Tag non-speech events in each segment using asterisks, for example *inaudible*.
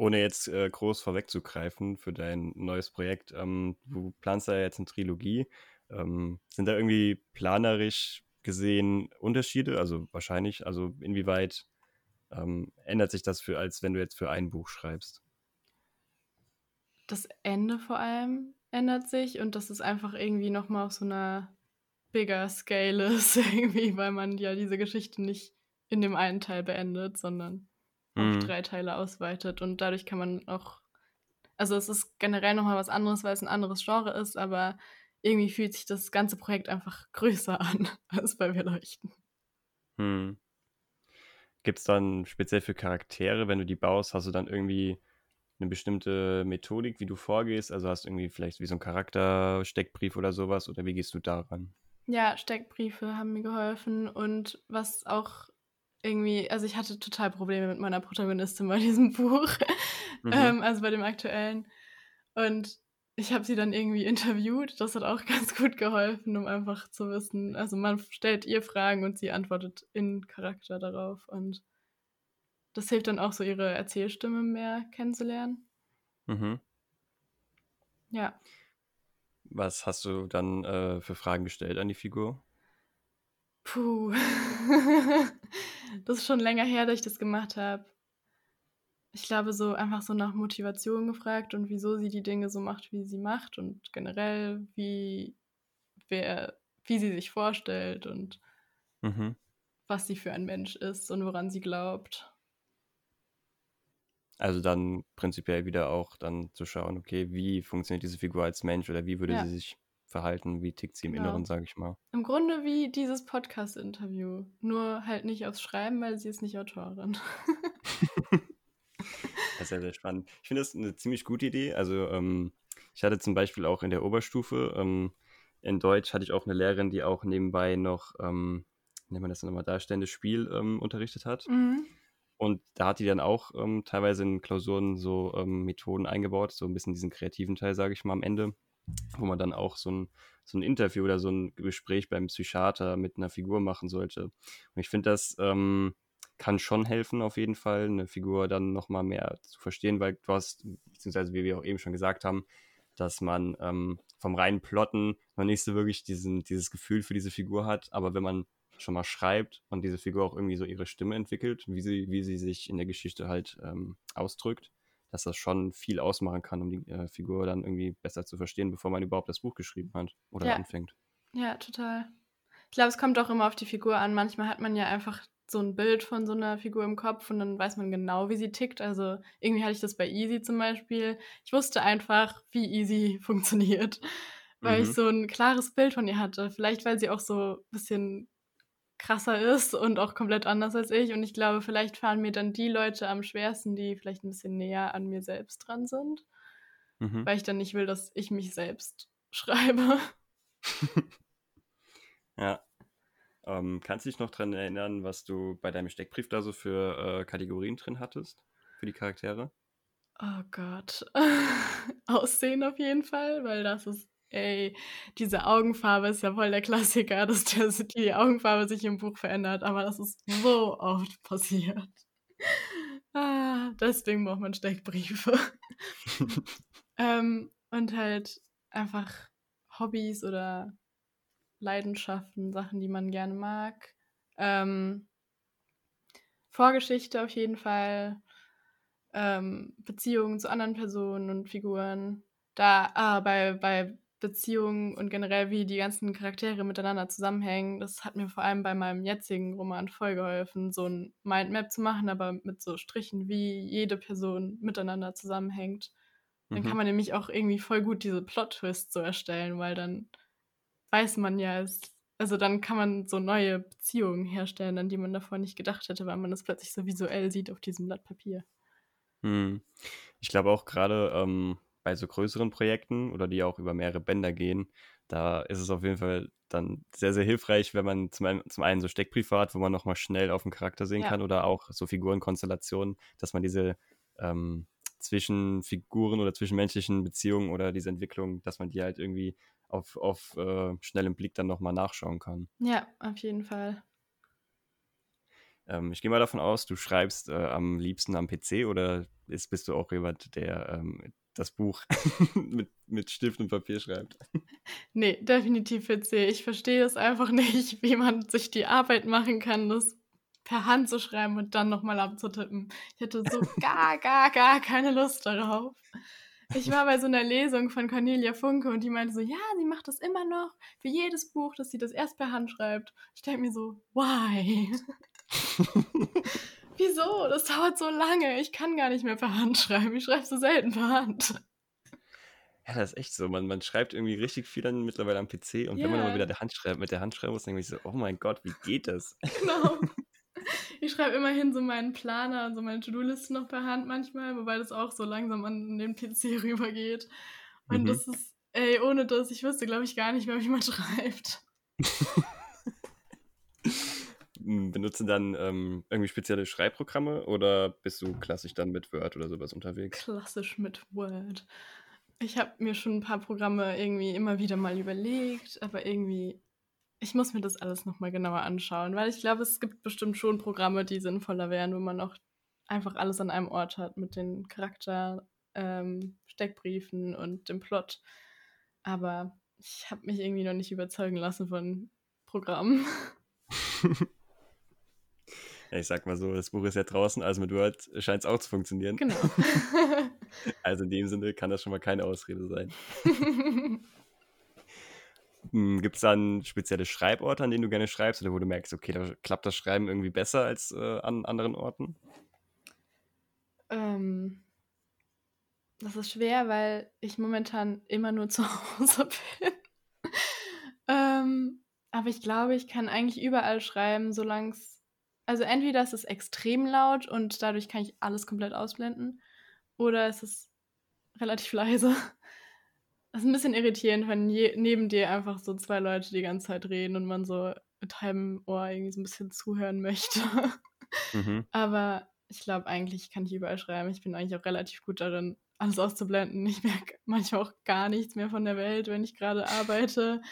ohne jetzt äh, groß vorwegzugreifen für dein neues Projekt, ähm, du planst da jetzt eine Trilogie. Ähm, sind da irgendwie planerisch gesehen Unterschiede? Also wahrscheinlich, also inwieweit ähm, ändert sich das für, als wenn du jetzt für ein Buch schreibst? Das Ende vor allem ändert sich und das ist einfach irgendwie nochmal auf so einer bigger Scale ist, *laughs* irgendwie, weil man ja diese Geschichte nicht in dem einen Teil beendet, sondern mhm. auf drei Teile ausweitet und dadurch kann man auch, also es ist generell nochmal was anderes, weil es ein anderes Genre ist, aber irgendwie fühlt sich das ganze Projekt einfach größer *laughs* an als bei Wir leuchten. Hm. Gibt es dann speziell für Charaktere, wenn du die baust, hast du dann irgendwie eine bestimmte Methodik, wie du vorgehst? Also hast du irgendwie vielleicht wie so ein Charaktersteckbrief oder sowas oder wie gehst du daran? Ja, Steckbriefe haben mir geholfen und was auch irgendwie, also ich hatte total Probleme mit meiner Protagonistin bei diesem *laughs* Buch, mhm. ähm, also bei dem aktuellen. Und ich habe sie dann irgendwie interviewt. Das hat auch *laughs* ganz gut geholfen, um einfach zu wissen. Also man stellt ihr Fragen und sie antwortet in Charakter darauf. Und das hilft dann auch so, ihre Erzählstimme mehr kennenzulernen. Mhm. Ja. Was hast du dann äh, für Fragen gestellt an die Figur? Puh. *laughs* *laughs* das ist schon länger her, dass ich das gemacht habe ich glaube, so einfach so nach Motivation gefragt und wieso sie die Dinge so macht, wie sie macht und generell, wie, wer, wie sie sich vorstellt und mhm. was sie für ein Mensch ist und woran sie glaubt. Also dann prinzipiell wieder auch dann zu schauen, okay, wie funktioniert diese Figur als Mensch oder wie würde ja. sie sich verhalten, wie tickt sie im genau. Inneren, sage ich mal. Im Grunde wie dieses Podcast-Interview, nur halt nicht aufs Schreiben, weil sie ist nicht Autorin. *laughs* Das ist sehr, sehr spannend. Ich finde das eine ziemlich gute Idee. Also ähm, ich hatte zum Beispiel auch in der Oberstufe, ähm, in Deutsch hatte ich auch eine Lehrerin, die auch nebenbei noch, ähm, nennt man das nochmal, darstellendes Spiel ähm, unterrichtet hat. Mhm. Und da hat die dann auch ähm, teilweise in Klausuren so ähm, Methoden eingebaut, so ein bisschen diesen kreativen Teil, sage ich mal, am Ende, wo man dann auch so ein, so ein Interview oder so ein Gespräch beim Psychiater mit einer Figur machen sollte. Und ich finde das ähm, kann schon helfen, auf jeden Fall, eine Figur dann nochmal mehr zu verstehen, weil du hast, beziehungsweise wie wir auch eben schon gesagt haben, dass man ähm, vom reinen Plotten noch nicht so wirklich diesen, dieses Gefühl für diese Figur hat, aber wenn man schon mal schreibt und diese Figur auch irgendwie so ihre Stimme entwickelt, wie sie, wie sie sich in der Geschichte halt ähm, ausdrückt, dass das schon viel ausmachen kann, um die äh, Figur dann irgendwie besser zu verstehen, bevor man überhaupt das Buch geschrieben hat oder ja. anfängt. Ja, total. Ich glaube, es kommt auch immer auf die Figur an. Manchmal hat man ja einfach so ein Bild von so einer Figur im Kopf und dann weiß man genau, wie sie tickt. Also irgendwie hatte ich das bei Easy zum Beispiel. Ich wusste einfach, wie Easy *laughs* funktioniert, weil mhm. ich so ein klares Bild von ihr hatte. Vielleicht, weil sie auch so ein bisschen krasser ist und auch komplett anders als ich. Und ich glaube, vielleicht fahren mir dann die Leute am schwersten, die vielleicht ein bisschen näher an mir selbst dran sind. Mhm. Weil ich dann nicht will, dass ich mich selbst *laughs* schreibe. ja. Ähm, kannst du dich noch daran erinnern, was du bei deinem Steckbrief da so für äh, Kategorien drin hattest? Für die Charaktere? Oh Gott. *laughs* Aussehen auf jeden Fall, weil das ist, ey, diese Augenfarbe ist ja voll der Klassiker, *laughs* dass die Augenfarbe sich im Buch verändert, aber das ist so oft passiert. *laughs* Ah, deswegen braucht man Steckbriefe. *laughs* ähm, und halt einfach Hobbys oder Leidenschaften, Sachen, die man gerne mag. Ähm, Vorgeschichte auf jeden Fall. Ähm, Beziehungen zu anderen Personen und Figuren. Da ah, bei, bei Beziehungen und generell, wie die ganzen Charaktere miteinander zusammenhängen, das hat mir vor allem bei meinem jetzigen Roman voll geholfen, so ein Mindmap zu machen, aber mit so Strichen, wie jede Person miteinander zusammenhängt. Dann mhm. kann man nämlich auch irgendwie voll gut diese Plot-Twists so erstellen, weil dann weiß man ja, es, also dann kann man so neue Beziehungen herstellen, an die man davor nicht gedacht hätte, weil man das plötzlich so visuell sieht auf diesem Blatt Papier. Hm. Ich glaube auch gerade ähm, bei so größeren Projekten oder die auch über mehrere Bänder gehen, da ist es auf jeden Fall dann sehr, sehr hilfreich, wenn man zum einen, zum einen so Steckbriefe hat, wo man nochmal schnell auf den Charakter sehen ja. kann oder auch so Figurenkonstellationen, dass man diese ähm, zwischen Figuren oder zwischenmenschlichen Beziehungen oder diese Entwicklung, dass man die halt irgendwie auf, auf äh, schnellem Blick dann nochmal nachschauen kann. Ja, auf jeden Fall. Ähm, ich gehe mal davon aus, du schreibst äh, am liebsten am PC oder ist, bist du auch jemand, der ähm, das Buch *laughs* mit, mit Stift und Papier schreibt? Nee, definitiv PC. Ich verstehe es einfach *laughs* nicht, wie man sich die Arbeit machen kann, das per Hand zu schreiben und dann nochmal abzutippen. Ich hätte so *laughs* gar, gar, gar keine Lust darauf. Ich war bei so einer Lesung von Cornelia Funke und die meinte so, ja, sie macht das immer noch für jedes Buch, dass sie das erst per Hand schreibt. Ich denke mir so, why? Wieso? Das dauert so lange. Ich kann gar nicht mehr per Hand schreiben. Ich schreibe so selten per Hand. Ja, das ist echt so. Man, man schreibt irgendwie richtig viel dann mittlerweile am PC und wenn man immer wieder der Hand schreibt, mit der Hand schreiben muss, dann denke ich so, oh mein Gott, wie geht das? *laughs* *laughs* Genau. Ich schreibe immerhin so meinen Planer und so meine To-Do-Listen noch per Hand manchmal, wobei das auch so langsam an den PC *laughs* rübergeht. Und mhm. das ist, ey, ohne das, ich wüsste, glaube ich, gar nicht mehr, wie man schreibt. Benutzen dann ähm, irgendwie spezielle Schreibprogramme oder bist du klassisch dann mit Word oder sowas unterwegs? Klassisch mit Word. Ich habe mir schon ein paar Programme irgendwie immer wieder mal überlegt, aber irgendwie ich muss mir das alles nochmal genauer anschauen, weil ich glaube, es gibt bestimmt schon Programme, die sinnvoller wären, wo man auch einfach alles an einem Ort hat mit den Charakter, ähm, Steckbriefen und dem Plot. Aber ich habe mich irgendwie noch nicht überzeugen lassen von Programmen. *laughs* ich sag mal so, das Buch ist ja draußen, also mit Word scheint es auch zu funktionieren. Genau. *laughs* also in dem Sinne kann das schon mal keine Ausrede sein. *laughs* Hm, Gibt es dann spezielle Schreiborte, an denen du gerne schreibst oder wo du merkst, okay, da klappt das Schreiben irgendwie besser als äh, an anderen Orten? Ähm, das ist schwer, weil ich momentan immer nur *laughs* zu Hause bin. ähm, aber ich glaube, ich kann eigentlich überall schreiben, solange es. Also entweder ist es extrem laut und dadurch kann ich alles komplett ausblenden, oder es ist relativ *laughs* leise. Das ist ein bisschen irritierend, wenn je, neben dir einfach so zwei Leute die ganze Zeit reden und man so mit halbem Ohr irgendwie so ein bisschen zuhören *laughs* möchte. Mhm. Aber ich glaube, eigentlich kann ich überall schreiben. Ich bin eigentlich auch relativ gut darin, alles auszublenden. Ich merke manchmal auch gar nichts mehr von der Welt, wenn ich gerade arbeite.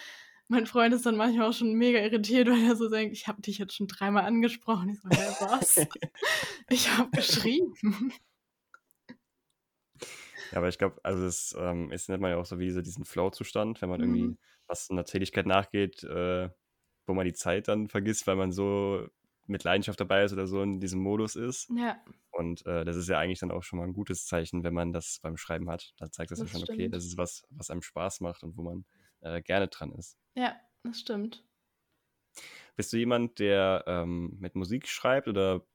Mein Freund ist dann manchmal auch schon mega irritiert, weil er so denkt, ich habe dich jetzt schon dreimal angesprochen. Ich so, ja, was? *laughs* ich habe geschrieben. Ja, aber ich glaube, also das ähm, ist, nennt man ja auch so wie so diesen Flow-Zustand, wenn man mhm. irgendwie was einer Tätigkeit nachgeht, äh, wo man die Zeit dann vergisst, weil man so mit Leidenschaft dabei ist oder so in diesem Modus ist. Ja. Und äh, das ist ja eigentlich dann auch schon mal ein gutes Zeichen, wenn man das beim Schreiben hat. Da zeigt das, das ja schon, stimmt. okay, das ist was, was einem Spaß macht und wo man äh, gerne dran ist. Ja, das stimmt. Bist du jemand, der ähm, mit Musik schreibt oder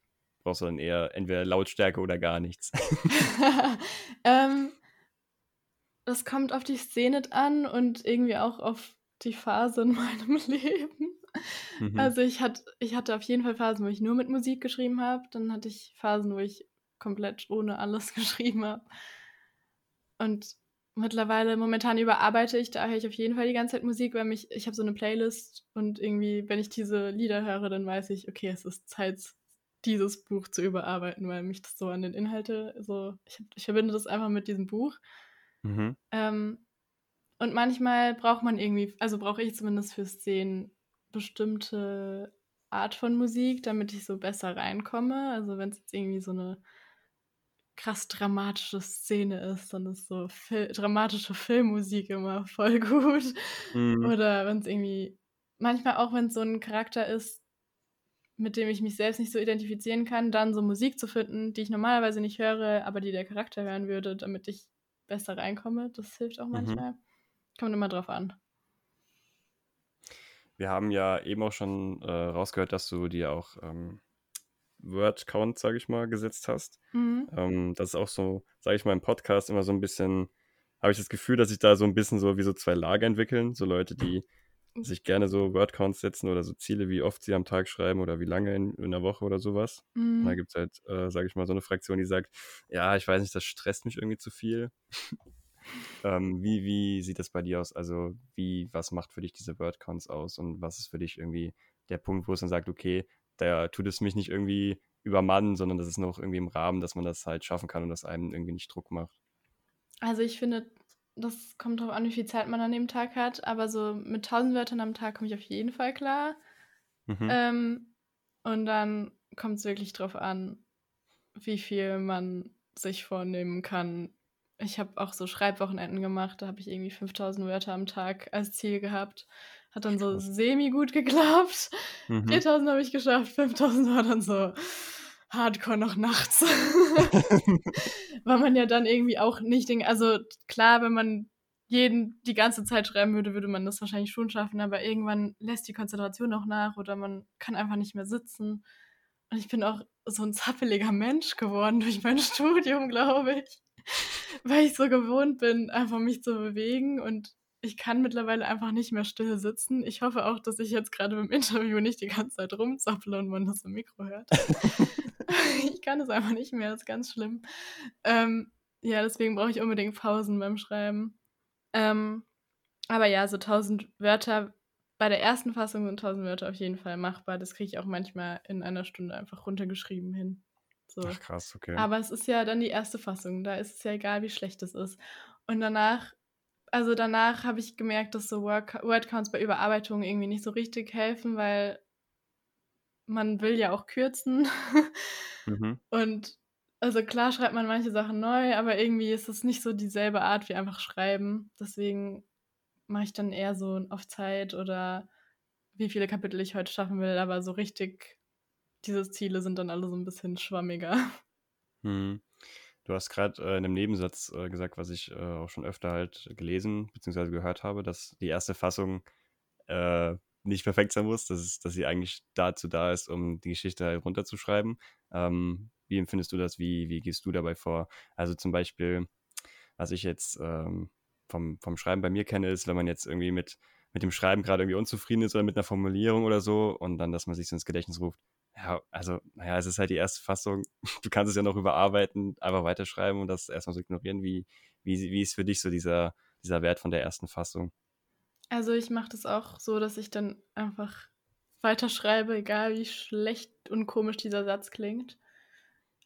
brauchst du dann eher entweder Lautstärke oder gar nichts. *laughs* *laughs* ähm, das kommt auf die Szene an und irgendwie auch auf die Phase in meinem *laughs* Leben. Mhm. Also ich, hat, ich hatte auf jeden Fall Phasen, wo ich nur mit Musik geschrieben habe. Dann hatte ich Phasen, wo ich komplett ohne alles geschrieben habe. Und mittlerweile, momentan überarbeite ich daher ich auf jeden Fall die ganze Zeit Musik, weil mich, ich habe so eine Playlist und irgendwie, wenn ich diese Lieder höre, dann weiß ich, okay, es ist Zeit, dieses Buch zu überarbeiten, weil mich das so an den Inhalte so, ich, ich verbinde das einfach mit diesem Buch. Mhm. Ähm, und manchmal braucht man irgendwie, also brauche ich zumindest für Szenen bestimmte Art von Musik, damit ich so besser reinkomme. Also wenn es jetzt irgendwie so eine krass dramatische Szene ist, dann ist so Fil dramatische Filmmusik immer *laughs* voll gut. Mhm. Oder wenn es irgendwie, manchmal auch wenn es so ein Charakter ist, mit dem ich mich selbst nicht so identifizieren kann, dann so Musik zu finden, die ich normalerweise nicht höre, aber die der Charakter hören würde, damit ich besser reinkomme. Das hilft auch mhm. manchmal. Mhm. Kommt immer drauf an. Wir haben ja eben auch schon äh, rausgehört, dass du dir auch ähm, Word-Count, sage ich mal, gesetzt hast. Mhm. Ähm, das ist auch so, sage ich mal, im Podcast immer so ein bisschen, habe ich das Gefühl, dass sich da so ein bisschen so wie so zwei Lager entwickeln. So Leute, die sich gerne so Wordcounts setzen oder so Ziele, wie oft sie am Tag schreiben oder wie lange in, in einer Woche oder sowas. Mhm. Und da gibt es halt, äh, sage ich mal, so eine Fraktion, die sagt, ja, ich weiß nicht, das stresst mich irgendwie zu viel. *laughs* ähm, wie, wie sieht das bei dir aus? Also, wie, was macht für dich diese Wordcounts aus und was ist für dich irgendwie der Punkt, wo es dann sagt, okay, da tut es mich nicht irgendwie übermannen, sondern das ist noch irgendwie im Rahmen, dass man das halt schaffen kann und das einem irgendwie nicht Druck macht. Also ich finde, das kommt darauf an, wie viel Zeit man an dem Tag hat, aber so mit 1000 Wörtern am Tag komme ich auf jeden Fall klar. Mhm. Ähm, und dann kommt es wirklich drauf an, wie viel man sich vornehmen kann. Ich habe auch so Schreibwochenenden gemacht, da habe ich irgendwie 5000 Wörter am Tag als Ziel gehabt. Hat dann so semi gut geklappt. Mhm. 4000 habe ich geschafft, 5000 war dann so hardcore noch nachts. *laughs* Weil man ja dann irgendwie auch nicht den, also klar, wenn man jeden die ganze Zeit schreiben würde, würde man das wahrscheinlich schon schaffen, aber irgendwann lässt die Konzentration auch nach oder man kann einfach nicht mehr sitzen. Und ich bin auch so ein zappeliger Mensch geworden durch mein *laughs* Studium, glaube ich. Weil ich so gewohnt bin, einfach mich zu bewegen und ich kann mittlerweile einfach nicht mehr still sitzen. Ich hoffe auch, dass ich jetzt gerade beim Interview nicht die ganze Zeit rumzapple und man das im Mikro hört. *laughs* *laughs* ich kann es einfach nicht mehr, das ist ganz schlimm. Ähm, ja, deswegen brauche ich unbedingt Pausen beim Schreiben. Ähm, aber ja, so 1000 Wörter, bei der ersten Fassung sind 1000 Wörter auf jeden Fall machbar. Das kriege ich auch manchmal in einer Stunde einfach runtergeschrieben hin. So. Ach krass, okay. Aber es ist ja dann die erste Fassung, da ist es ja egal, wie schlecht es ist. Und danach, also danach habe ich gemerkt, dass so Wordcounts bei Überarbeitung irgendwie nicht so richtig helfen, weil man will ja auch kürzen. mhm. *laughs* Und also klar schreibt man manche Sachen neu, aber irgendwie ist es nicht so dieselbe Art wie einfach schreiben. Deswegen mache ich dann eher so auf Zeit oder wie viele Kapitel ich heute schaffen will, aber so richtig diese Ziele sind dann alle so ein bisschen schwammiger. Hm. Du hast gerade äh, in einem Nebensatz äh, gesagt, was ich äh, auch schon öfter halt gelesen bzw. gehört habe, dass die erste Fassung äh, nicht perfekt sein muss, dass, dass sie eigentlich dazu da ist, um die Geschichte halt runterzuschreiben. Ähm, wie empfindest du das? Wie, wie gehst du dabei vor? Also zum Beispiel, was ich jetzt ähm, vom, vom Schreiben bei mir kenne, ist, wenn man jetzt irgendwie mit, mit dem Schreiben gerade irgendwie unzufrieden ist oder mit einer Formulierung oder so und dann, dass man sich so ins Gedächtnis ruft. Ja, also, naja, es ist halt die erste Fassung. *laughs* Du kannst es ja noch überarbeiten, einfach weiterschreiben und das erstmal so ignorieren. Wie, wie, wie ist für dich so dieser, dieser Wert von der ersten Fassung? Also ich mache das auch so, dass ich dann einfach weiterschreibe, egal wie schlecht und komisch dieser Satz klingt.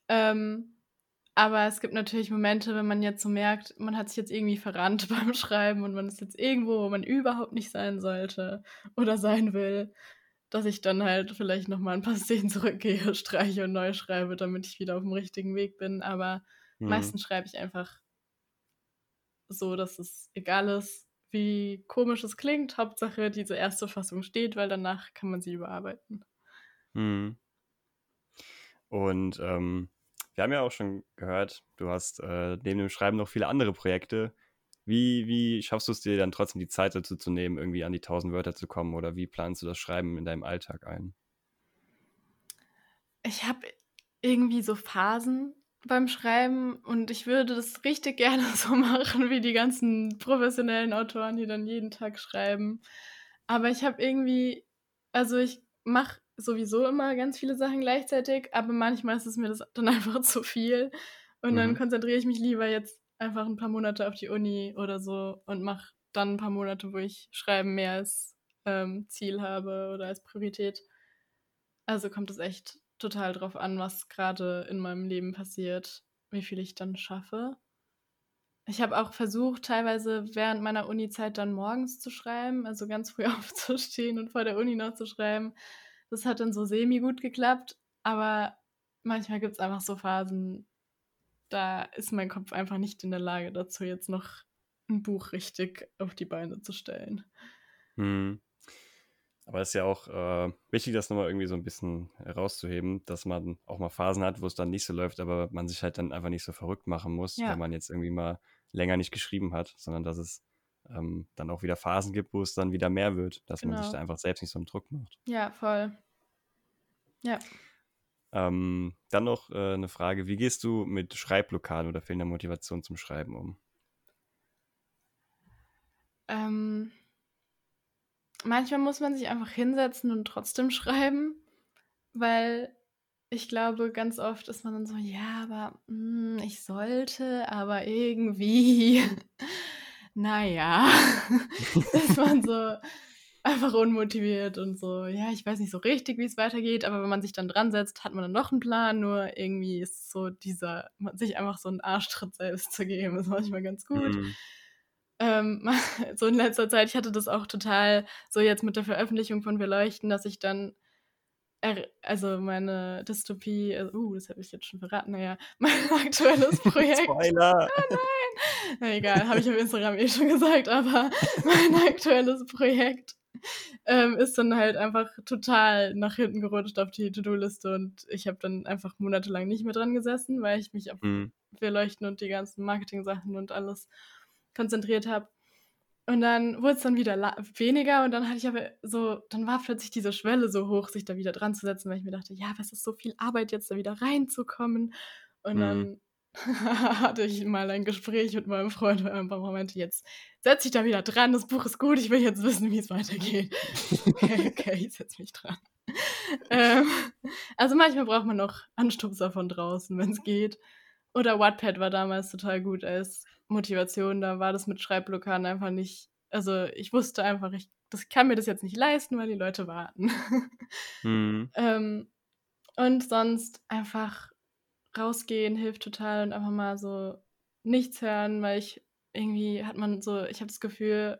Ähm, aber es gibt natürlich Momente, wenn man jetzt so merkt, man hat sich jetzt irgendwie verrannt *laughs* beim Schreiben und man ist jetzt irgendwo, wo man überhaupt nicht sein sollte oder sein will, dass ich dann halt vielleicht nochmal ein paar *laughs* Szenen zurückgehe, streiche und neu schreibe, damit ich wieder auf dem richtigen Weg bin. Aber mhm. meistens schreibe ich einfach so, dass es egal ist, wie komisch es klingt. Hauptsache, diese erste Fassung steht, weil danach kann man sie überarbeiten. Mhm. Und ähm, wir haben ja auch schon gehört, du hast äh, neben dem Schreiben noch viele andere Projekte. Wie, wie schaffst du es dir dann trotzdem die Zeit dazu zu nehmen, irgendwie an die 1000 Wörter zu kommen? Oder wie planst du das Schreiben in deinem Alltag ein? Ich habe irgendwie so Phasen beim Schreiben und ich würde das richtig *laughs* gerne so machen wie die ganzen professionellen Autoren, die dann jeden Tag schreiben. Aber ich habe irgendwie, also ich mache sowieso immer ganz viele Sachen gleichzeitig, aber manchmal ist es mir das dann *laughs* einfach zu viel. Und mhm. dann konzentriere ich mich lieber jetzt einfach ein paar Monate auf die Uni oder so und mache dann ein paar Monate, wo ich Schreiben mehr als ähm, Ziel habe oder als Priorität. Also kommt es echt total drauf an, was gerade in meinem Leben passiert, wie viel ich dann schaffe. Ich habe auch versucht, teilweise während meiner Uni-Zeit dann morgens zu schreiben, also ganz früh *laughs* aufzustehen und vor der Uni noch zu schreiben. Das hat dann so semi gut geklappt, aber manchmal gibt es einfach so Phasen, da ist mein Kopf einfach nicht in der Lage dazu, jetzt noch ein Buch richtig auf die Beine zu stellen. Hm. Aber es ist ja auch äh, wichtig, das nochmal irgendwie so ein bisschen herauszuheben, dass man auch mal Phasen hat, wo es dann nicht so läuft, aber man sich halt dann einfach nicht so verrückt machen muss, ja. wenn man jetzt irgendwie mal länger nicht geschrieben hat, sondern dass es ähm, dann auch wieder Phasen gibt, wo es dann wieder mehr wird, dass genau. man sich genau. da einfach selbst nicht so einen Druck macht. Ja, voll. Ja. Ähm, dann noch äh, eine Frage: Wie gehst du mit Schreibblockaden oder fehlender Motivation zum Schreiben um? Ähm, manchmal muss man sich einfach hinsetzen und trotzdem *laughs* schreiben, weil ich glaube, ganz oft ist man dann so, ja, aber mh, hm, ich sollte, aber irgendwie *laughs* naja, *laughs* ist man so einfach unmotiviert und so, ja, ich weiß nicht so richtig, wie es weitergeht, aber wenn man sich dann dran setzt, hat man dann noch einen Plan, nur irgendwie ist so dieser, sich einfach so einen Arschtritt selbst zu geben, ist manchmal ganz gut. Mhm. Ähm, *laughs* so in letzter Zeit, ich hatte das auch total so jetzt mit der Veröffentlichung von Wir leuchten, dass ich dann also meine Dystopie, also, uh, das habe ich jetzt schon verraten, naja, *laughs* mein aktuelles Projekt. Spoiler! Oh *laughs* nein! Na egal, habe ich auf Instagram eh schon gesagt, aber mein aktuelles Projekt *laughs* ähm, ist dann halt einfach total nach hinten gerutscht auf die To-Do-Liste und ich habe dann einfach monatelang nicht mehr dran gesessen, weil ich mich auf mhm. Wir leuchten und die ganzen Marketing-Sachen und alles konzentriert habe. Und dann wurde es dann wieder weniger und dann hatte ich aber so, dann war plötzlich diese Schwelle so hoch, sich da wieder dran zu setzen, weil ich mir dachte, ja, was ist so viel Arbeit jetzt da wieder reinzukommen? Und mhm. dann *laughs* hatte ich mal ein Gespräch mit meinem Freund und ein paar Momente, jetzt setze ich da wieder dran, das Buch ist gut, ich will jetzt wissen, wie es weitergeht. *laughs* okay, okay, ich setze mich dran. ähm, also manchmal braucht man noch Anstupser von draußen, wenn es geht. Oder Wattpad war damals total gut als Motivation. Da war das mit Schreibblockaden einfach nicht. Also ich wusste einfach, ich das kann mir das jetzt nicht leisten, weil die Leute warten. Mhm. *laughs* ähm, und sonst einfach rausgehen hilft total und einfach mal so nichts hören, weil ich irgendwie hat man so, ich habe das Gefühl,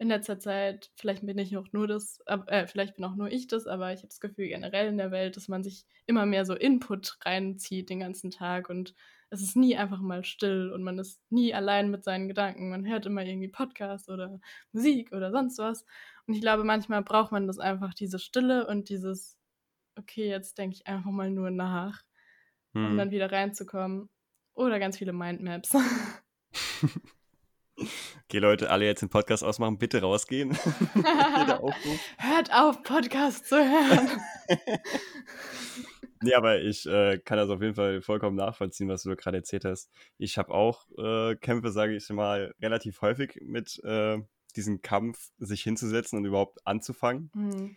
in letzter Zeit, vielleicht bin ich auch nur das, äh, vielleicht bin auch nur ich das, aber ich habe das Gefühl generell in der Welt, dass man sich immer mehr so Input reinzieht den ganzen Tag und es ist nie einfach mal still und man ist nie allein mit seinen Gedanken. Man hört immer irgendwie Podcasts oder Musik oder sonst was. Und ich glaube, manchmal braucht man das einfach, diese Stille und dieses, okay, jetzt denke ich einfach mal nur nach, hm. um dann wieder reinzukommen. Oder ganz viele Mindmaps. *laughs* Okay, Leute, alle jetzt den Podcast ausmachen, bitte rausgehen. *laughs* Hört auf, Podcast zu hören. *laughs* nee, aber ich äh, kann das auf jeden Fall vollkommen nachvollziehen, was du gerade erzählt hast. Ich habe auch äh, Kämpfe, sage ich mal, relativ häufig mit äh, diesem Kampf, sich hinzusetzen und überhaupt anzufangen. Mhm.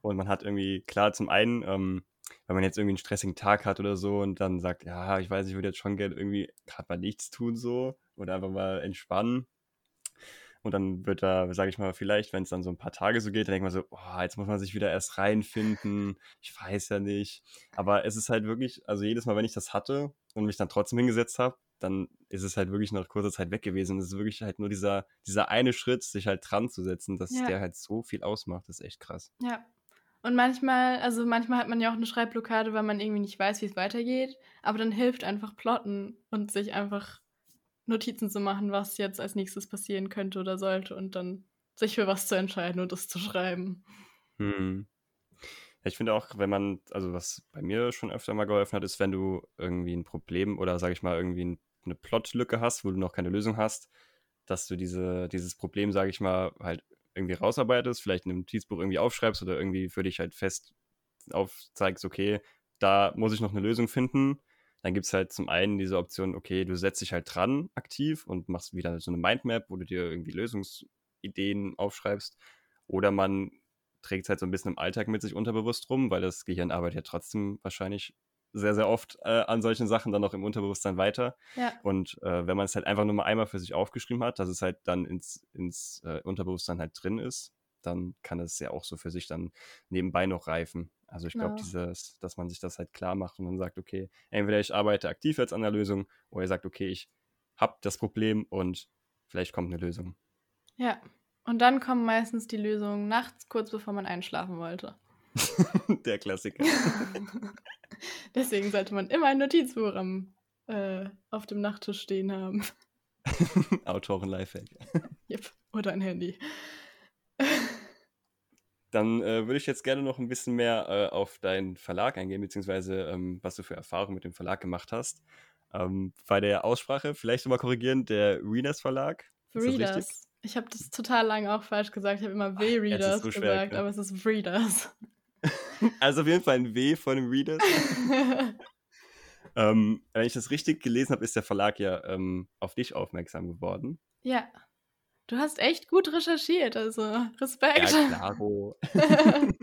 Und man hat irgendwie, klar, zum einen, ähm, wenn man jetzt irgendwie einen stressigen Tag hat oder so und dann sagt, ja, ich weiß, ich würde jetzt schon gerne irgendwie gerade mal nichts tun so oder einfach mal entspannen und dann wird da, sage ich mal, vielleicht, wenn es dann so ein paar Tage so geht, dann denkt man so, oh, jetzt muss man sich wieder erst reinfinden. Ich weiß ja nicht. Aber es ist halt wirklich, also jedes Mal, wenn ich das hatte und mich dann trotzdem hingesetzt habe, dann ist es halt wirklich nach kurzer Zeit weg gewesen. Und es ist wirklich halt nur dieser, dieser eine Schritt, sich halt dran zu setzen, dass ja. der halt so viel ausmacht. Das ist echt krass. Ja. Und manchmal, also manchmal hat man ja auch eine Schreibblockade, weil man irgendwie nicht weiß, wie es weitergeht. Aber dann hilft einfach plotten und sich einfach Notizen zu machen, was jetzt als nächstes passieren könnte oder sollte und dann sich für was zu entscheiden und das zu schreiben. Hm. ich finde auch, wenn man, also was bei mir schon öfter mal geholfen hat, ist, wenn du irgendwie ein Problem oder sag ich mal irgendwie eine Plotlücke hast, wo du noch keine Lösung hast, dass du diese, dieses Problem, sage ich mal, halt irgendwie rausarbeitest, vielleicht in einem Notizbuch irgendwie aufschreibst oder irgendwie für dich halt fest aufzeigst, okay, da muss ich noch eine Lösung finden dann gibt es halt zum einen diese Option, okay, du setzt dich halt dran aktiv und machst wieder so eine Mindmap, wo du dir irgendwie Lösungsideen aufschreibst. Oder man trägt es halt so ein bisschen im Alltag mit sich unterbewusst rum, weil das Gehirn arbeitet ja trotzdem wahrscheinlich sehr, sehr oft äh, an solchen Sachen dann auch im Unterbewusstsein weiter. Ja. Und äh, wenn man es halt einfach nur mal einmal für sich aufgeschrieben hat, dass es halt dann ins, ins äh, Unterbewusstsein halt drin ist, dann kann es ja auch so für sich dann nebenbei noch reifen. Also ich glaube, dieses, dass man sich das halt klar macht und dann sagt, okay, entweder ich arbeite aktiv jetzt an der Lösung oder ihr sagt, okay, ich habe das Problem und vielleicht kommt eine Lösung. Ja, und dann kommen meistens die Lösungen nachts, kurz bevor man einschlafen wollte. *laughs* der Klassiker. *laughs* *laughs* Deswegen sollte man immer ein Notizbuch am, äh, auf dem Nachttisch stehen haben. *laughs* Autoren-Lifehack. *laughs* Yep. Oder ein Handy. Dann äh, würde ich jetzt gerne noch ein bisschen mehr äh, auf deinen Verlag eingehen, beziehungsweise ähm, was du für Erfahrungen mit dem Verlag gemacht hast. Ähm, bei der Aussprache vielleicht nochmal korrigieren, der Readers Verlag. Readers. Ich habe das total lange auch falsch gesagt. Ich habe immer W-Readers so gesagt, schwer, aber es ist Readers. Also auf jeden Fall ein W von den Readers. *laughs* ähm, wenn ich das richtig gelesen habe, ist der Verlag ja ähm, auf dich aufmerksam geworden. Ja. Du hast echt gut recherchiert, also Respekt. Ja, klaro. *laughs*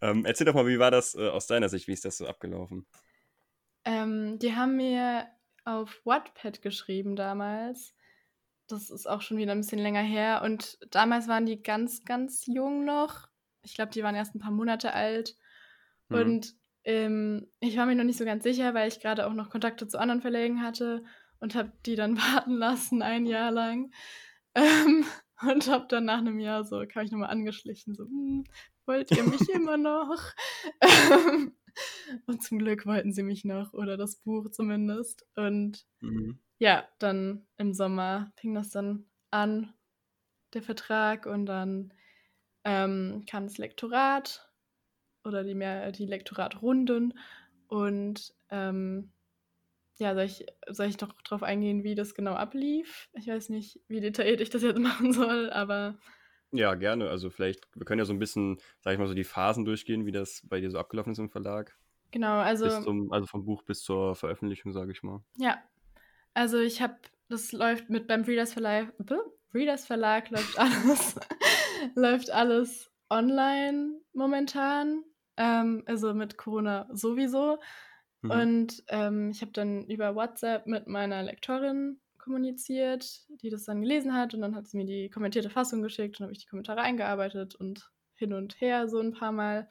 ähm, erzähl doch mal, wie war das äh, aus deiner Sicht? Wie ist das so abgelaufen? Ähm, die haben mir auf Wattpad geschrieben damals. Das ist auch schon wieder ein bisschen länger her. Und damals waren die ganz, ganz jung noch. Ich glaube, die waren erst ein paar Monate alt. Mhm. Und ähm, ich war mir noch nicht so ganz sicher, weil ich gerade auch noch Kontakte zu anderen Verlegen hatte und habe die dann *laughs* warten lassen, ein Jahr lang. Ähm, und habe dann nach einem Jahr so, kam ich nochmal angeschlichen, so, hm, wollt ihr mich *laughs* immer noch? und zum Glück wollten sie mich noch, oder das Buch zumindest. Und mhm. ja, dann im Sommer fing das dann an, der Vertrag, und dann ähm, kam das Lektorat oder die, mehr, die Lektoratrunden. Und ähm, ja, soll ich, soll ich noch drauf eingehen, wie das genau ablief? Ich weiß nicht, wie detailliert ich das jetzt *laughs* machen soll, aber. Ja, gerne. Also vielleicht, wir können ja so ein bisschen, sag ich mal, so die Phasen durchgehen, wie das bei dir so abgelaufen ist im Verlag. Genau, also. Zum, also vom Buch bis zur Veröffentlichung, sage ich mal. Ja. Also ich habe, das läuft mit beim Readers Verlag, Readers Verlag läuft *laughs* alles, läuft alles online momentan. Ähm, also mit Corona sowieso. Mhm. Und ähm, ich habe dann über WhatsApp mit meiner Lektorin kommuniziert, die das dann gelesen hat. Und dann hat sie mir die kommentierte Fassung geschickt und habe ich die Kommentare eingearbeitet und hin und her so ein paar Mal,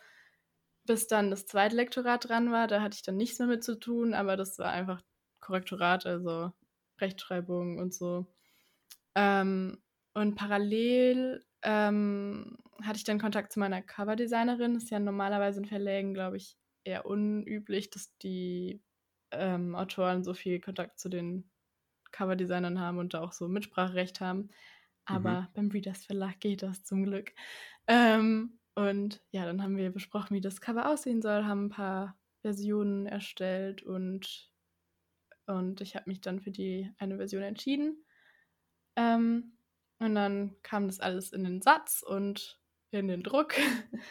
bis dann das zweite Lektorat dran war. Da hatte ich dann nichts mehr mit zu tun, aber das war einfach Korrektorat, also Rechtschreibung und so. Ähm, und parallel ähm, hatte ich dann Kontakt zu meiner Coverdesignerin. Ist ja normalerweise in Verlägen, glaube ich, eher unüblich, dass die ähm, Autoren so viel Kontakt zu den Coverdesignern haben und da auch so Mitspracherecht haben. Aber mhm. beim Readers Verlag geht das zum Glück. Ähm, und ja, dann haben wir besprochen, wie das Cover aussehen soll, haben ein paar Versionen erstellt und, und ich habe mich dann für die eine Version entschieden. Ähm, und dann kam das alles in den Satz und in den Druck. *laughs*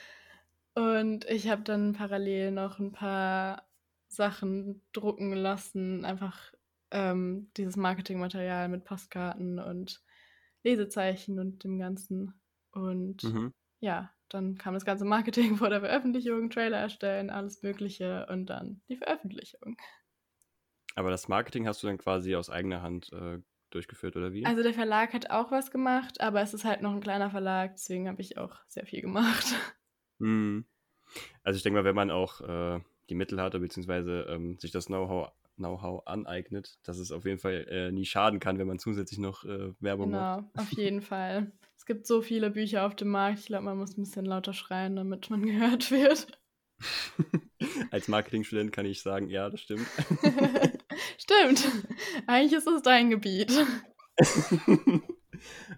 Und ich habe dann parallel noch ein paar Sachen drucken lassen, einfach ähm, dieses Marketingmaterial mit Postkarten und Lesezeichen und dem Ganzen. Und mhm. ja, dann kam das ganze Marketing *laughs* vor der Veröffentlichung, Trailer erstellen, alles Mögliche und dann die Veröffentlichung. Aber das Marketing hast du dann quasi aus eigener Hand äh, durchgeführt, oder wie? Also der Verlag hat auch was gemacht, aber es ist halt noch ein kleiner Verlag, deswegen habe ich auch sehr viel gemacht. *laughs* Hm. Also ich denke mal, wenn man auch äh, die Mittel hat, beziehungsweise ähm, sich das Know-how Know aneignet, dass es auf jeden Fall äh, nie schaden kann, wenn man zusätzlich noch äh, Werbung genau, macht. Genau, auf *laughs* jeden Fall. Es gibt so viele Bücher auf dem Markt, ich glaube, man muss ein bisschen lauter schreien, damit man *laughs* gehört wird. Als Marketingstudent kann ich sagen, ja, das stimmt. Stimmt. *laughs* Eigentlich ist es dein Gebiet. *laughs*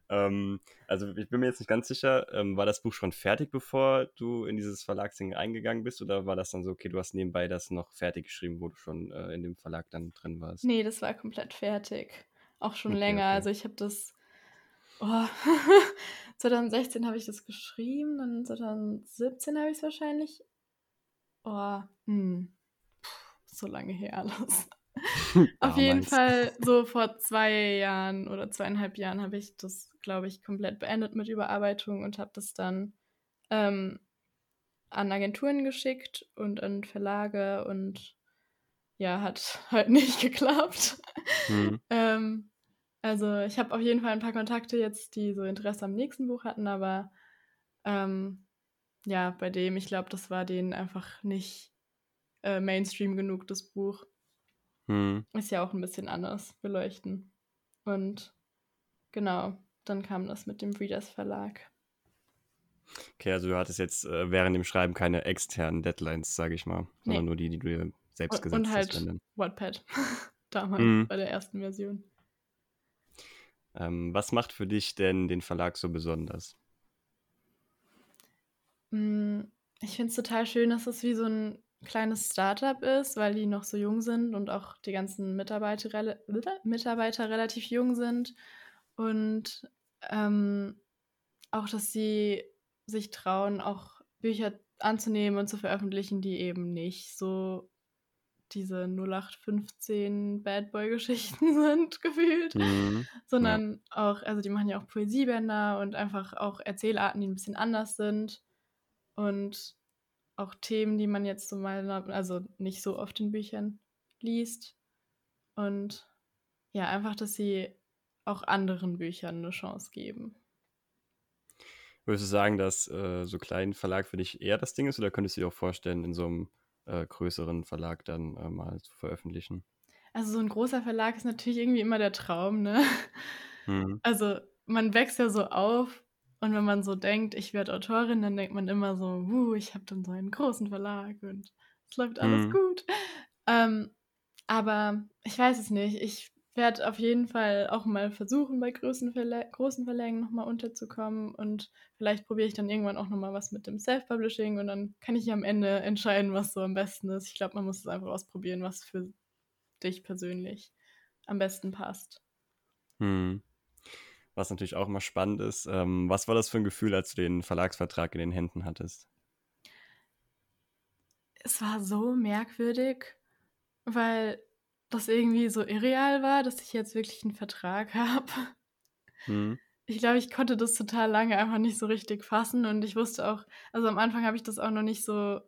ähm, also ich bin mir jetzt nicht ganz sicher, ähm, war das Buch schon fertig, bevor du in dieses Verlagsding eingegangen bist? Oder war das dann so, okay, du hast nebenbei das noch fertig geschrieben, wo du schon äh, in dem Verlag dann drin warst? Nee, das war komplett fertig. Auch schon okay, länger. Okay. Also ich habe das. Oh, *laughs* 2016 habe ich das geschrieben, dann 2017 habe ich es wahrscheinlich. Oh, hm. Puh, so lange her alles. *laughs* Auf jeden Fall, *laughs* so vor zwei Jahren oder zweieinhalb Jahren habe ich das, glaube ich, komplett beendet mit Überarbeitung und habe das dann ähm, an Agenturen geschickt und an Verlage und ja, hat *laughs* halt nicht geklappt. Mhm. ähm, also ich habe auf jeden Fall ein paar Kontakte jetzt, die so Interesse am nächsten Buch hatten, aber ähm, ja, bei dem, ich glaube, das war denen einfach nicht äh, Mainstream genug, das Buch. Hm. Ist ja auch ein bisschen anders beleuchten. Und genau, dann kam das mit dem Readers Verlag. Okay, also du hattest jetzt äh, während dem Schreiben keine externen Deadlines, sage ich mal, sondern nee. nur die, die du dir selbst und, gesetzt und halt hast. Und Wattpad, *laughs* damals hm. bei der ersten Version. Ähm, was macht für dich denn den Verlag so besonders? Hm, ich finde es total schön, dass es wie so ein kleines Startup ist, weil die noch so jung sind und auch die ganzen Mitarbeiter, Mitarbeiter relativ jung sind. Und ähm, auch, dass sie sich trauen, auch Bücher anzunehmen und zu veröffentlichen, die eben nicht so diese 0815 Bad Boy Geschichten *laughs* sind gefühlt, mhm. sondern ja. auch, also die machen ja auch Poesiebänder und einfach auch Erzählarten, die ein bisschen anders sind und auch Themen, die man jetzt so mal, also nicht so oft in Büchern liest. Und ja, einfach, dass sie auch anderen Büchern eine Chance geben. Würdest du sagen, dass äh, so kleinen Verlag für dich eher das Ding ist oder könntest du dir auch vorstellen, in so einem äh, größeren Verlag dann äh, mal zu veröffentlichen? Also so ein großer Verlag ist natürlich irgendwie immer der Traum, ne? Mhm. Also man wächst ja so auf Und wenn man so denkt, ich werde Autorin, dann denkt man immer so, uh, ich habe dann so einen großen Verlag und es läuft alles mhm. gut. Ähm, aber ich weiß es nicht. Ich werde auf jeden Fall auch mal versuchen, bei großen, Verla großen Verlagen nochmal unterzukommen. Und vielleicht probiere ich dann irgendwann auch nochmal was mit dem Self-Publishing und dann kann ich am Ende entscheiden, was so am besten ist. Ich glaube, man muss es einfach ausprobieren, was für dich persönlich am besten passt. Hm. Was natürlich auch immer spannend ist. Ähm, was war das für ein Gefühl, als du den Verlagsvertrag in den Händen hattest? Es war so merkwürdig, weil das irgendwie so irreal war, dass ich jetzt wirklich einen Vertrag *laughs* habe. Hm. Ich glaube, ich konnte das total lange einfach nicht so richtig fassen und ich wusste auch, also am Anfang habe ich das auch noch nicht so.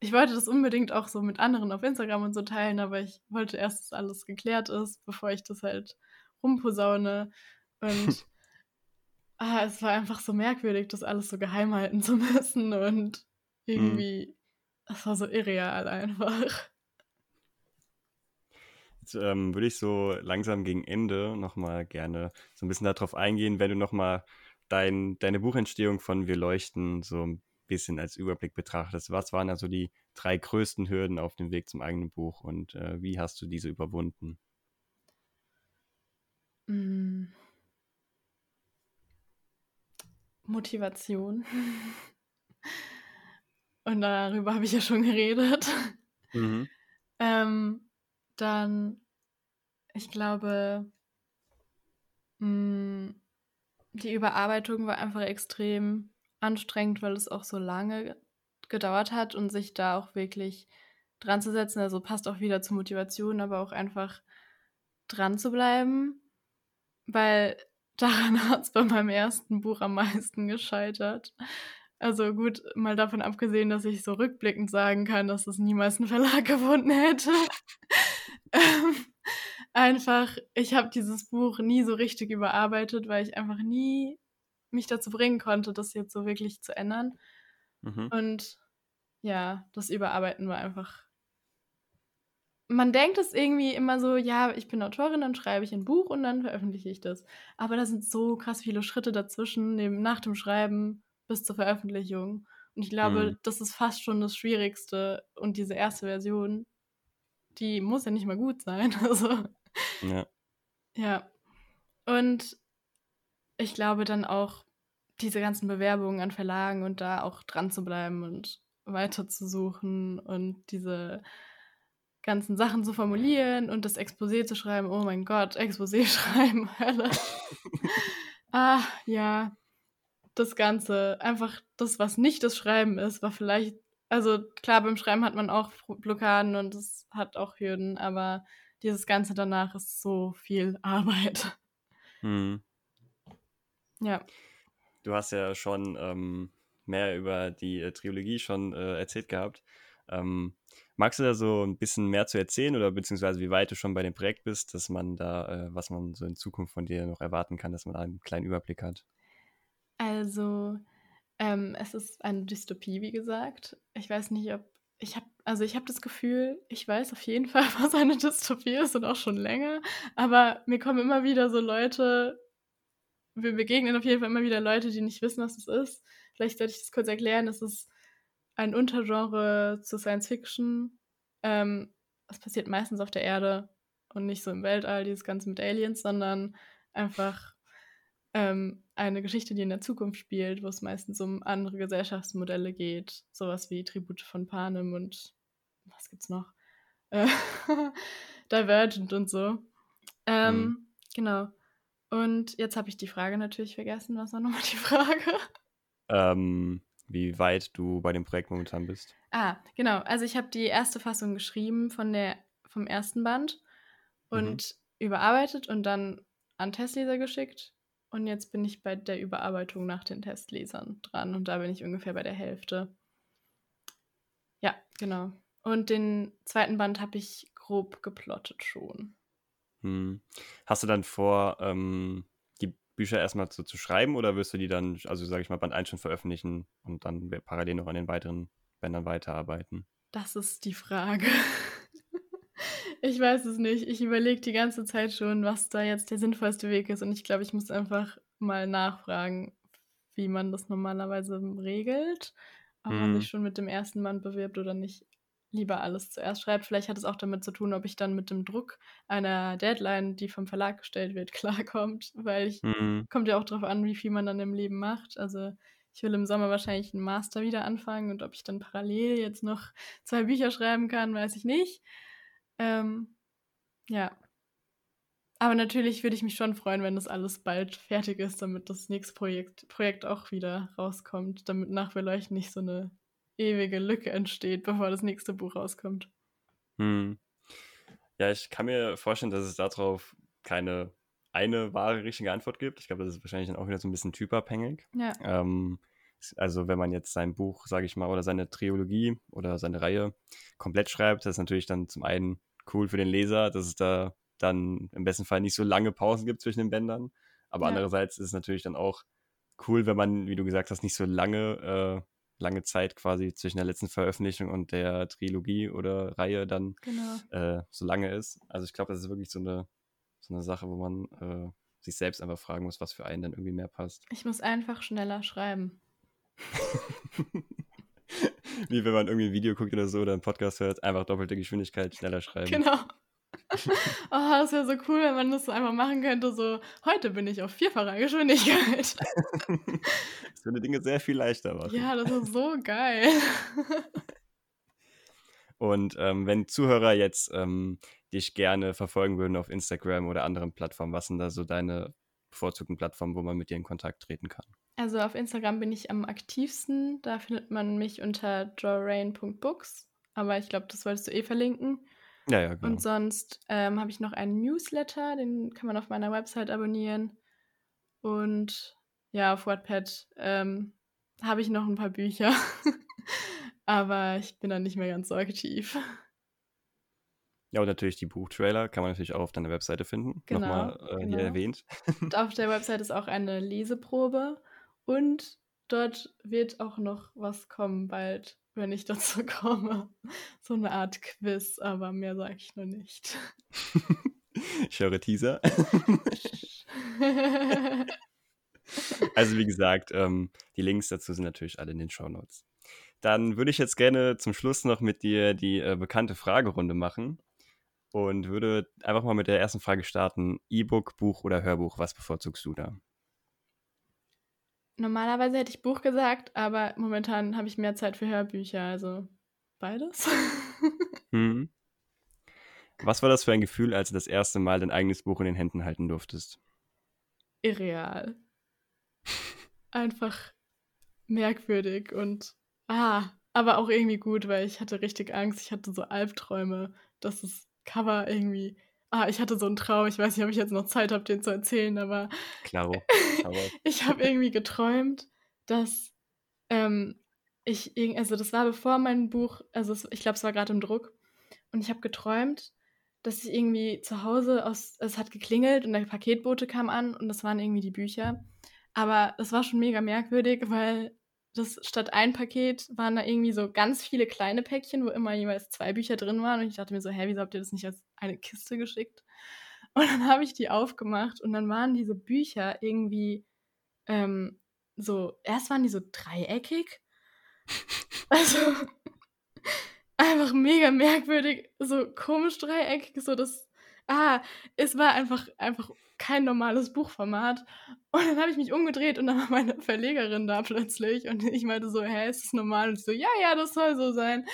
Ich wollte das unbedingt auch so mit anderen auf Instagram und so teilen, aber ich wollte erst, dass alles geklärt ist, bevor ich das halt rumposaune. Und *laughs* ah, es war einfach so merkwürdig, das alles so geheim halten zu müssen und irgendwie, es hm. war so irreal einfach. Jetzt ähm, würde ich so langsam gegen Ende nochmal gerne so ein bisschen darauf eingehen, wenn du nochmal dein, deine Buchentstehung von Wir leuchten so ein bisschen als Überblick betrachtest. Was waren also die drei größten Hürden auf dem Weg zum eigenen Buch und äh, wie hast du diese überwunden? Mm. Motivation. *laughs* Und darüber habe ich ja schon geredet. Mhm. Ähm, dann, ich glaube, mh, mm, die Überarbeitung war einfach extrem anstrengend, weil es auch so lange gedauert hat und sich da auch wirklich dran zu setzen. Also passt auch wieder zur Motivation, aber auch einfach dran zu bleiben, weil daran *laughs* hat es bei meinem ersten Buch am meisten gescheitert. Also gut, mal davon abgesehen, dass ich so rückblickend sagen kann, dass es niemals einen Verlag *laughs* gefunden hätte. *laughs* Ähm, einfach, ich habe dieses Buch nie so richtig überarbeitet, weil ich einfach nie mich dazu bringen konnte, das jetzt so wirklich zu ändern. Mhm. Und ja, das Überarbeiten war einfach. Man denkt es irgendwie immer so, ja, ich bin Autorin, dann schreibe ich ein Buch und dann veröffentliche ich das. Aber da sind so krass viele Schritte dazwischen, neben, nach dem Schreiben bis zur Veröffentlichung. Und ich glaube, mhm. das ist fast schon das Schwierigste. Und diese erste Version, die muss ja nicht mal gut sein. *laughs* Also. Ja. Ja. Und ich glaube dann auch, diese ganzen Bewerbungen an Verlagen und da auch dran zu bleiben und weiter zu suchen und diese ganzen Sachen zu formulieren und das Exposé zu schreiben. Oh mein Gott, Exposé *laughs* schreiben, Hölle. *laughs* ah, ja. Das Ganze, einfach das, was nicht das Schreiben ist, war vielleicht also klar, beim Schreiben hat man auch Blockaden und es hat auch Hürden, aber dieses Ganze danach ist so viel *laughs* Arbeit. Hm. Ja. Du hast ja schon ähm, mehr über die äh, Trilogie schon äh, erzählt gehabt. Ähm, magst du da so ein bisschen mehr zu erzählen oder beziehungsweise wie weit du schon bei dem Projekt bist, dass man da, äh, was man so in Zukunft von dir noch erwarten kann, dass man einen kleinen Überblick hat? Also, ähm, es ist eine Dystopie, wie gesagt. Ich weiß nicht, ob ich habe, also ich habe das Gefühl, ich weiß auf jeden *laughs* Fall, was eine Dystopie ist und auch schon länger. Aber mir kommen immer wieder so Leute, wir begegnen auf jeden Fall immer wieder Leute, die nicht wissen, was es ist. Vielleicht sollte ich das kurz erklären. Es ist ein Untergenre zu Science Fiction. Ähm, es passiert meistens auf der Erde und nicht so im Weltall, dieses Ganze mit Aliens, sondern einfach ähm, eine Geschichte, die in der Zukunft spielt, wo es meistens um andere Gesellschaftsmodelle geht, sowas wie Tribute von Panem und was gibt's noch? Äh, *laughs* Divergent und so. Ähm, mhm. Genau. Und jetzt habe ich die Frage natürlich vergessen. Was war nochmal die Frage? Ähm, wie weit du bei dem Projekt momentan bist. Ah, genau. Also ich habe die erste Fassung geschrieben von der, vom ersten Band und mhm. überarbeitet und dann an Testleser geschickt. Und jetzt bin ich bei der Überarbeitung nach den Testlesern dran und da bin ich ungefähr bei der Hälfte. Ja, genau. Und den zweiten Band habe ich grob geplottet schon. Hm. Hast du dann vor, ähm, Bücher erstmal so zu schreiben oder wirst du die dann, also sage ich mal, Band 1 schon veröffentlichen und dann parallel noch an den weiteren Bändern weiterarbeiten? Das ist die Frage. *laughs* Ich weiß es nicht. Ich überlege die ganze Zeit schon, was da jetzt der sinnvollste Weg ist. Und ich glaube, ich muss einfach mal nachfragen, wie man das normalerweise regelt, ob man sich Mhm. schon mit dem ersten Band bewirbt oder nicht lieber alles zuerst schreibt. Vielleicht hat es auch damit zu tun, ob ich dann mit dem Druck einer Deadline, die vom Verlag gestellt wird, *laughs* klarkommt, weil ich Mhm. kommt ja auch drauf an, wie viel man dann im Leben macht. Also, ich will im Sommer wahrscheinlich 'n Master wieder anfangen und ob ich dann parallel jetzt noch *laughs* 2 Bücher schreiben kann, weiß ich nicht. Ähm, ja. Aber natürlich würde ich mich schon freuen, wenn das alles bald fertig ist, damit das nächste Projekt Projekt auch wieder rauskommt, damit nach nicht so 'ne ewige Lücke entsteht, bevor das nächste Buch rauskommt. Mhm. Ja, ich kann mir vorstellen, dass es da drauf keine eine wahre richtige Antwort gibt. Ich glaube, das ist wahrscheinlich dann auch wieder so 'n bisschen typabhängig. Ja. Ähm, also, wenn man jetzt sein Buch, sage ich mal, oder seine Trilogie oder seine Reihe komplett schreibt, das ist natürlich dann zum einen cool für den Leser, dass es da dann im besten Fall nicht so lange Pausen gibt zwischen den Bändern. Aber Ja. andererseits ist es natürlich dann auch cool, wenn man, wie du gesagt hast, nicht so lange äh, lange Zeit quasi zwischen der letzten Veröffentlichung und der Trilogie oder Reihe dann, Genau. äh, so lange ist. Also, ich glaube, das ist wirklich so 'ne so 'ne Sache, wo man, äh, sich selbst einfach fragen muss, was für einen dann irgendwie mehr passt. Ich muss einfach schneller schreiben. *laughs* Wie wenn man irgendwie 'n Video guckt oder so oder 'n Podcast hört, einfach doppelte Geschwindigkeit, schneller schreiben. Genau. *laughs* Oh, das wäre so cool, wenn man das so einfach machen könnte, so: „Heute bin ich auf vierfacher Geschwindigkeit.“ *laughs* Das würde Dinge sehr viel leichter machen. Ja, das ist so geil. *laughs* Und, ähm, wenn Zuhörer jetzt, ähm, dich gerne verfolgen würden auf Instagram oder anderen Plattformen, was sind da so deine bevorzugten Plattformen, wo man mit dir in Kontakt treten kann? Also, auf Instagram bin ich am aktivsten. Da findet man mich unter jorain.books, aber ich glaube, das wolltest du eh verlinken. Ja, ja, genau. Und sonst, ähm, habe ich noch einen Newsletter, den kann man auf meiner Website abonnieren. Und ja, auf Wattpad, ähm, habe ich noch 'n paar Bücher, *laughs* aber ich bin da nicht mehr ganz so aktiv. Ja, und natürlich die Buchtrailer kann man natürlich auch auf deiner Webseite finden. Genau, mal, äh, hier genau. erwähnt. Und auf der Website ist auch eine Leseprobe und dort wird auch noch was kommen bald, wenn ich dazu *laughs* komme. So 'ne Art Quiz, aber mehr sage ich noch nicht. Ich höre Teaser. *laughs* Also, wie gesagt, ähm, die Links dazu sind natürlich alle in den Shownotes. Dann würde ich jetzt gerne zum Schluss noch mit dir die, äh, bekannte Fragerunde machen und würde einfach mal mit der ersten Frage starten: E-Book, Buch oder Hörbuch, was bevorzugst du da? Normalerweise hätte ich Buch gesagt, aber momentan habe ich mehr Zeit für Hörbücher, also beides. *laughs* Mhm. Was war das für ein Gefühl, als du das erste Mal dein eigenes Buch in den Händen halten durftest? Irreal. *laughs* Einfach merkwürdig und ah, aber auch irgendwie gut, weil ich hatte richtig Angst. Ich hatte so Albträume, dass das Cover irgendwie ah, ich hatte so 'n Traum, ich weiß nicht, ob ich jetzt noch Zeit habe, den zu erzählen, aber Klaro, *laughs* ich habe irgendwie geträumt, dass, ähm, ich also, das war bevor mein Buch also, es ich glaube, es war grad im Druck. Und ich habe geträumt, dass ich irgendwie zu Hause aus es hat geklingelt und der Paketbote kam an und das waren irgendwie die Bücher. Aber das war schon mega merkwürdig, weil das statt ein Paket waren da irgendwie so ganz viele kleine Päckchen, wo immer jeweils 2 Bücher drin waren und ich dachte mir so: „Hä, wieso habt ihr das nicht als eine Kiste geschickt?“ *laughs* Und dann habe ich die aufgemacht und dann waren diese Bücher irgendwie, ähm, so erst waren die so dreieckig. *laughs* Also, einfach mega merkwürdig, so komisch dreieckig, so das ah, es war einfach einfach kein normales Buchformat. Und dann habe ich mich umgedreht und dann war meine Verlegerin da plötzlich und ich meinte so: „Hä, ist das normal?“ Und sie so: „Ja, ja, das soll so sein.“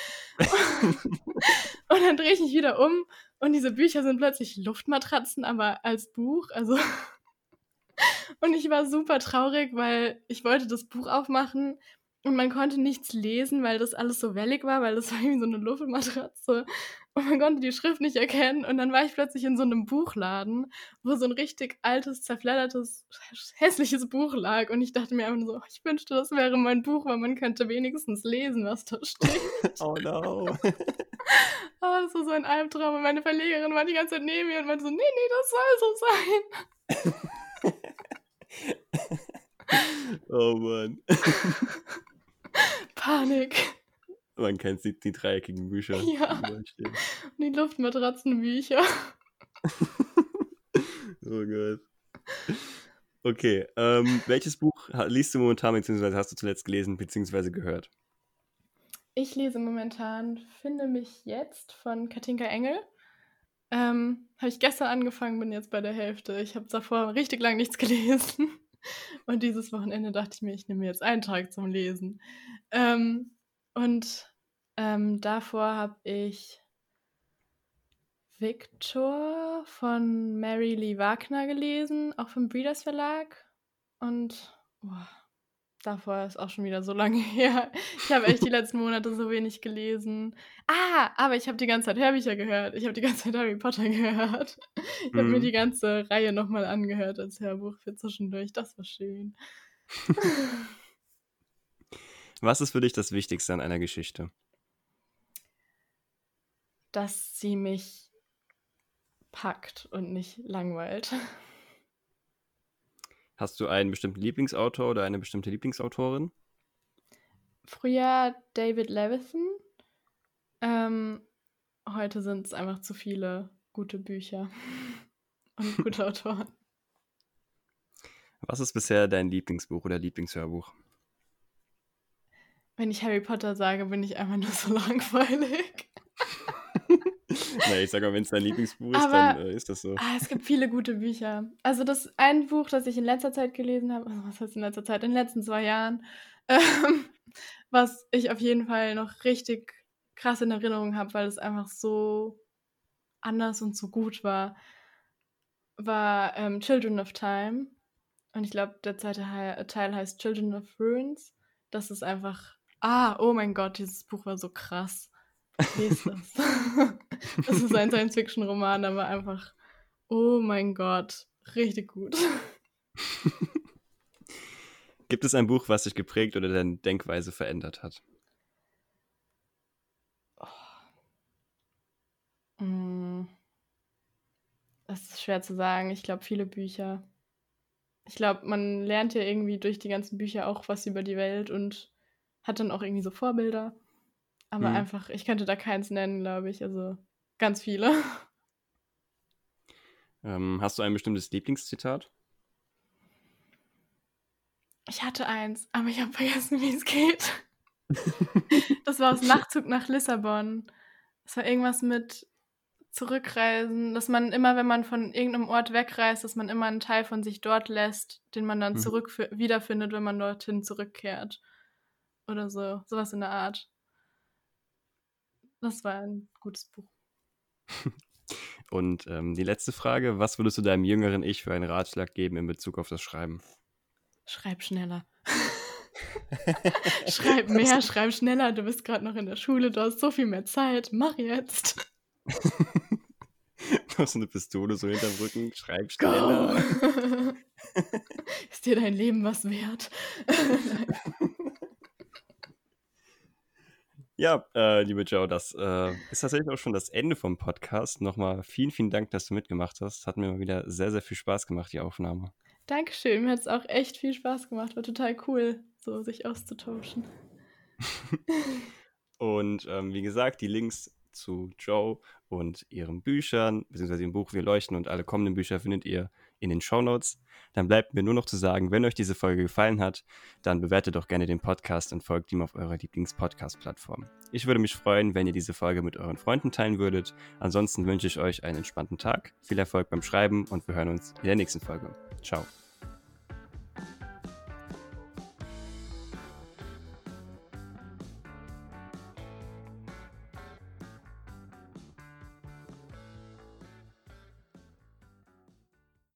Und dann drehe ich mich wieder um und diese Bücher sind plötzlich Luftmatratzen, aber als Buch, also und ich war super traurig, weil ich wollte das Buch aufmachen und man konnte nichts lesen, weil das alles so wellig war, weil das war irgendwie so 'ne Luftmatratze und man konnte die Schrift nicht erkennen und dann war ich plötzlich in so 'nem Buchladen, wo so 'n richtig altes, zerfleddertes, hässliches Buch lag und ich dachte mir einfach so: „Ich wünschte, das wäre mein Buch, weil man könnte wenigstens lesen, was da steht.“ *laughs* Oh no. *laughs* Ah, das war so ein Albtraum und meine Verlegerin war die ganze Zeit neben mir und meinte so: „Ne, ne, das soll so sein.“ *laughs* Oh Mann. Panik. Man kennt die die dreieckigen Bücher, *laughs* Ja. Und die Luftmatratzenbücher. *laughs* Oh Gott. Okay, ähm, welches Buch liest du momentan, beziehungsweise hast du zuletzt gelesen, beziehungsweise gehört? Ich lese momentan Finde mich jetzt von Katinka Engel. Ähm, habe ich gestern angefangen, bin jetzt bei der Hälfte. Ich habe davor richtig lang nichts *laughs* gelesen. Und dieses Wochenende dachte ich mir, ich nehme mir jetzt einen Tag zum Lesen. Ähm, und ähm, davor habe ich Victor von Mary Lee Wagner gelesen, auch vom Breeders Verlag. Und boah, davor ist auch schon wieder so lange *laughs* her. Ich habe echt die *laughs* letzten Monate so wenig gelesen. Ah, aber ich habe die ganze Zeit Hörbücher gehört. Ich habe die ganze Zeit Harry Potter *laughs* gehört. Ich mhm. habe mir die ganze Reihe nochmal angehört als Hörbuch für zwischendurch. Das war schön. Was ist für dich das Wichtigste an einer Geschichte? Dass sie mich packt und nicht langweilt. Hast du einen bestimmten Lieblingsautor oder eine bestimmte Lieblingsautorin? Früher David Levithan. Ähm, heute sind es einfach zu viele gute Bücher *laughs* und gute *laughs* Autoren. Was ist bisher dein Lieblingsbuch oder Lieblingshörbuch? Wenn ich Harry Potter sage, bin ich einfach nur so *laughs* langweilig. *laughs* naja, ich sag mal, wenn es dein Lieblingsbuch ist, Aber, dann äh, ist das so. Ah, es gibt viele gute Bücher. Also das ein Buch, das ich in letzter Zeit gelesen habe, also was heißt in letzter Zeit? In den letzten zwei Jahren, *laughs* ähm, was ich auf jeden Fall noch richtig krass in Erinnerung habe, weil es einfach so anders und so gut war, war ähm, Children of Time. Und ich glaube, der zweite Teil heißt Children of Ruins. Das ist einfach, ah, oh mein Gott, dieses Buch war so krass. Lest das. *laughs* das ist ein Science-Fiction-Roman, aber einfach, oh mein Gott, richtig gut. *laughs* Gibt es ein Buch, was dich geprägt oder deine Denkweise verändert hat? Oh. Das ist schwer zu sagen. Ich glaube, viele Bücher. Ich glaube, man lernt ja irgendwie durch die ganzen Bücher auch was über die Welt und hat dann auch irgendwie so Vorbilder. Aber mhm. einfach, ich könnte da keins nennen, glaube ich. Also ganz viele. Ähm, hast du ein bestimmtes Lieblingszitat? Ich hatte eins, aber ich habe vergessen, wie es geht. *laughs* das war aus Nachtzug nach Lissabon. Das war irgendwas mit Zurückreisen, dass man immer, wenn man von irgendeinem Ort wegreist, dass man immer einen Teil von sich dort lässt, den man dann mhm. zurück wiederfindet, wenn man dorthin zurückkehrt. Oder so, sowas in der Art. Das war ein gutes Buch. *laughs* Und ähm, die letzte Frage: Was würdest du deinem jüngeren Ich für einen Ratschlag geben in Bezug auf das Schreiben? Schreib schneller. *laughs* schreib mehr, schreib schneller. Du bist gerade noch in der Schule, du hast so viel mehr Zeit. Mach jetzt. *laughs* du hast eine Pistole so hinterm Rücken. Schreib schneller. Ist dir dein Leben was wert? Ja, äh, liebe Joe, das äh, ist tatsächlich auch schon das Ende vom Podcast. Nochmal vielen, vielen Dank, dass du mitgemacht hast. Hat mir mal wieder sehr, sehr viel Spaß gemacht, die Aufnahme. Dankeschön, mir hat es auch echt viel Spaß gemacht. War total cool, so sich auszutauschen. *laughs* und ähm, wie gesagt, die Links zu Joe und ihren Büchern, beziehungsweise dem Buch Wir leuchten und alle kommenden Bücher findet ihr in den Show Notes. Dann bleibt mir nur noch zu sagen, wenn euch diese Folge gefallen hat, dann bewertet doch gerne den Podcast und folgt ihm auf eurer Lieblings-Podcast-Plattform. Ich würde mich freuen, wenn ihr diese Folge mit euren Freunden teilen würdet. Ansonsten wünsche ich euch einen entspannten Tag, viel Erfolg beim Schreiben und wir hören uns in der nächsten Folge. Ciao.